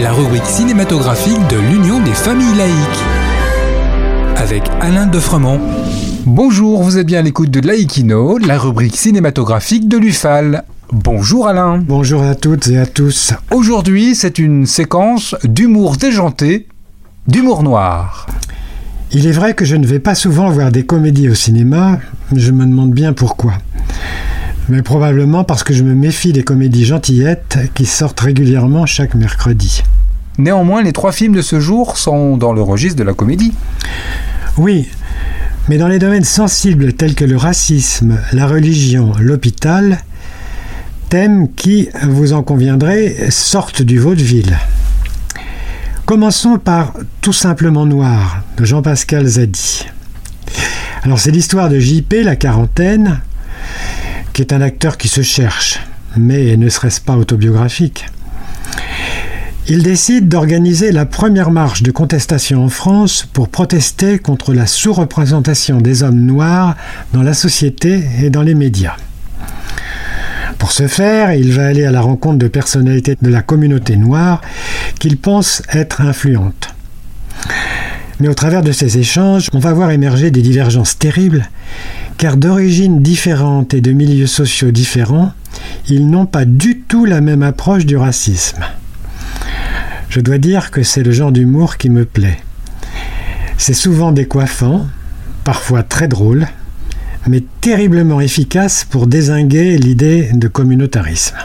La rubrique cinématographique de l'Union des familles laïques. Avec Alain Defremont. Bonjour, vous êtes bien à l'écoute de Laïkino, la rubrique cinématographique de l'UFAL. Bonjour Alain. Bonjour à toutes et à tous. Aujourd'hui, c'est une séquence d'humour déjanté, d'humour noir. Il est vrai que je ne vais pas souvent voir des comédies au cinéma, je me demande bien pourquoi. Mais probablement parce que je me méfie des comédies gentillettes qui sortent régulièrement chaque mercredi. Néanmoins, les trois films de ce jour sont dans le registre de la comédie. Oui, mais dans les domaines sensibles tels que le racisme, la religion, l'hôpital, thèmes qui, vous en conviendrez, sortent du vaudeville. Commençons par Tout simplement noir de Jean-Pascal Zadi. Alors c'est l'histoire de JP, la quarantaine, qui est un acteur qui se cherche, mais ne serait-ce pas autobiographique il décide d'organiser la première marche de contestation en France pour protester contre la sous-représentation des hommes noirs dans la société et dans les médias. Pour ce faire, il va aller à la rencontre de personnalités de la communauté noire qu'il pense être influentes. Mais au travers de ces échanges, on va voir émerger des divergences terribles car d'origines différentes et de milieux sociaux différents, ils n'ont pas du tout la même approche du racisme. Je dois dire que c'est le genre d'humour qui me plaît. C'est souvent décoiffant, parfois très drôle, mais terriblement efficace pour désinguer l'idée de communautarisme.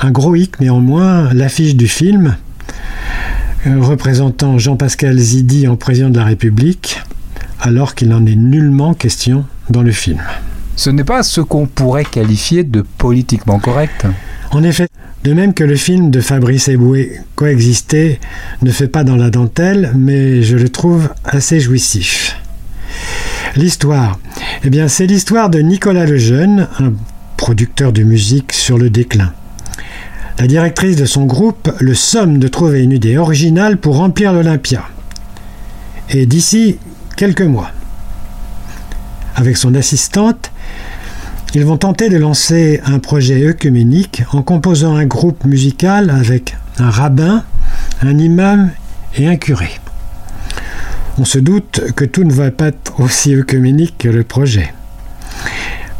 Un gros hic néanmoins, l'affiche du film, représentant Jean-Pascal Zidi en président de la République, alors qu'il n'en est nullement question dans le film. Ce n'est pas ce qu'on pourrait qualifier de politiquement correct. En effet, de même que le film de Fabrice Eboué Coexister ne fait pas dans la dentelle, mais je le trouve assez jouissif. L'histoire, eh bien, c'est l'histoire de Nicolas Lejeune, un producteur de musique sur le déclin. La directrice de son groupe le somme de trouver une idée originale pour remplir l'Olympia. Et d'ici quelques mois. Avec son assistante, ils vont tenter de lancer un projet œcuménique en composant un groupe musical avec un rabbin, un imam et un curé. On se doute que tout ne va pas être aussi œcuménique que le projet.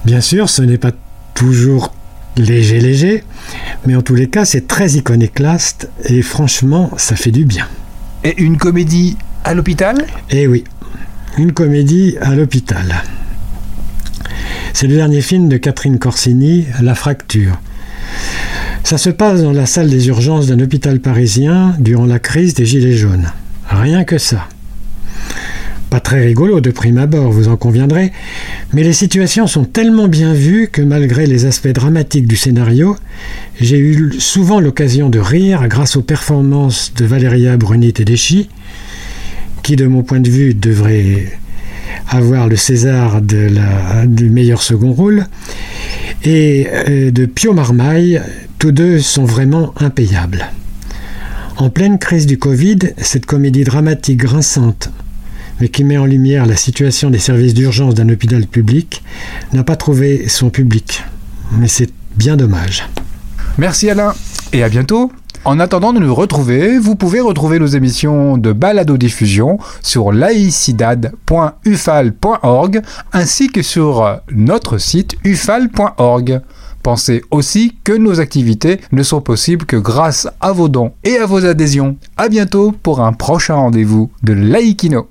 Bien sûr, ce n'est pas toujours léger léger, mais en tous les cas, c'est très iconoclaste et franchement, ça fait du bien. Et une comédie à l'hôpital? Eh oui, une comédie à l'hôpital. C'est le dernier film de Catherine Corsini, La Fracture. Ça se passe dans la salle des urgences d'un hôpital parisien durant la crise des Gilets jaunes. Rien que ça. Pas très rigolo de prime abord, vous en conviendrez, mais les situations sont tellement bien vues que malgré les aspects dramatiques du scénario, j'ai eu souvent l'occasion de rire grâce aux performances de Valéria Bruni Tedeschi, qui de mon point de vue devrait avoir le César du meilleur second rôle, et euh, de Pio Marmaille, tous deux sont vraiment impayables. En pleine crise du Covid, cette comédie dramatique grinçante, mais qui met en lumière la situation des services d'urgence d'un hôpital public, n'a pas trouvé son public. Mais c'est bien dommage. Merci Alain, et à bientôt en attendant de nous retrouver, vous pouvez retrouver nos émissions de balado diffusion sur laicidad.ufal.org ainsi que sur notre site ufal.org. Pensez aussi que nos activités ne sont possibles que grâce à vos dons et à vos adhésions. À bientôt pour un prochain rendez-vous de Laïkino.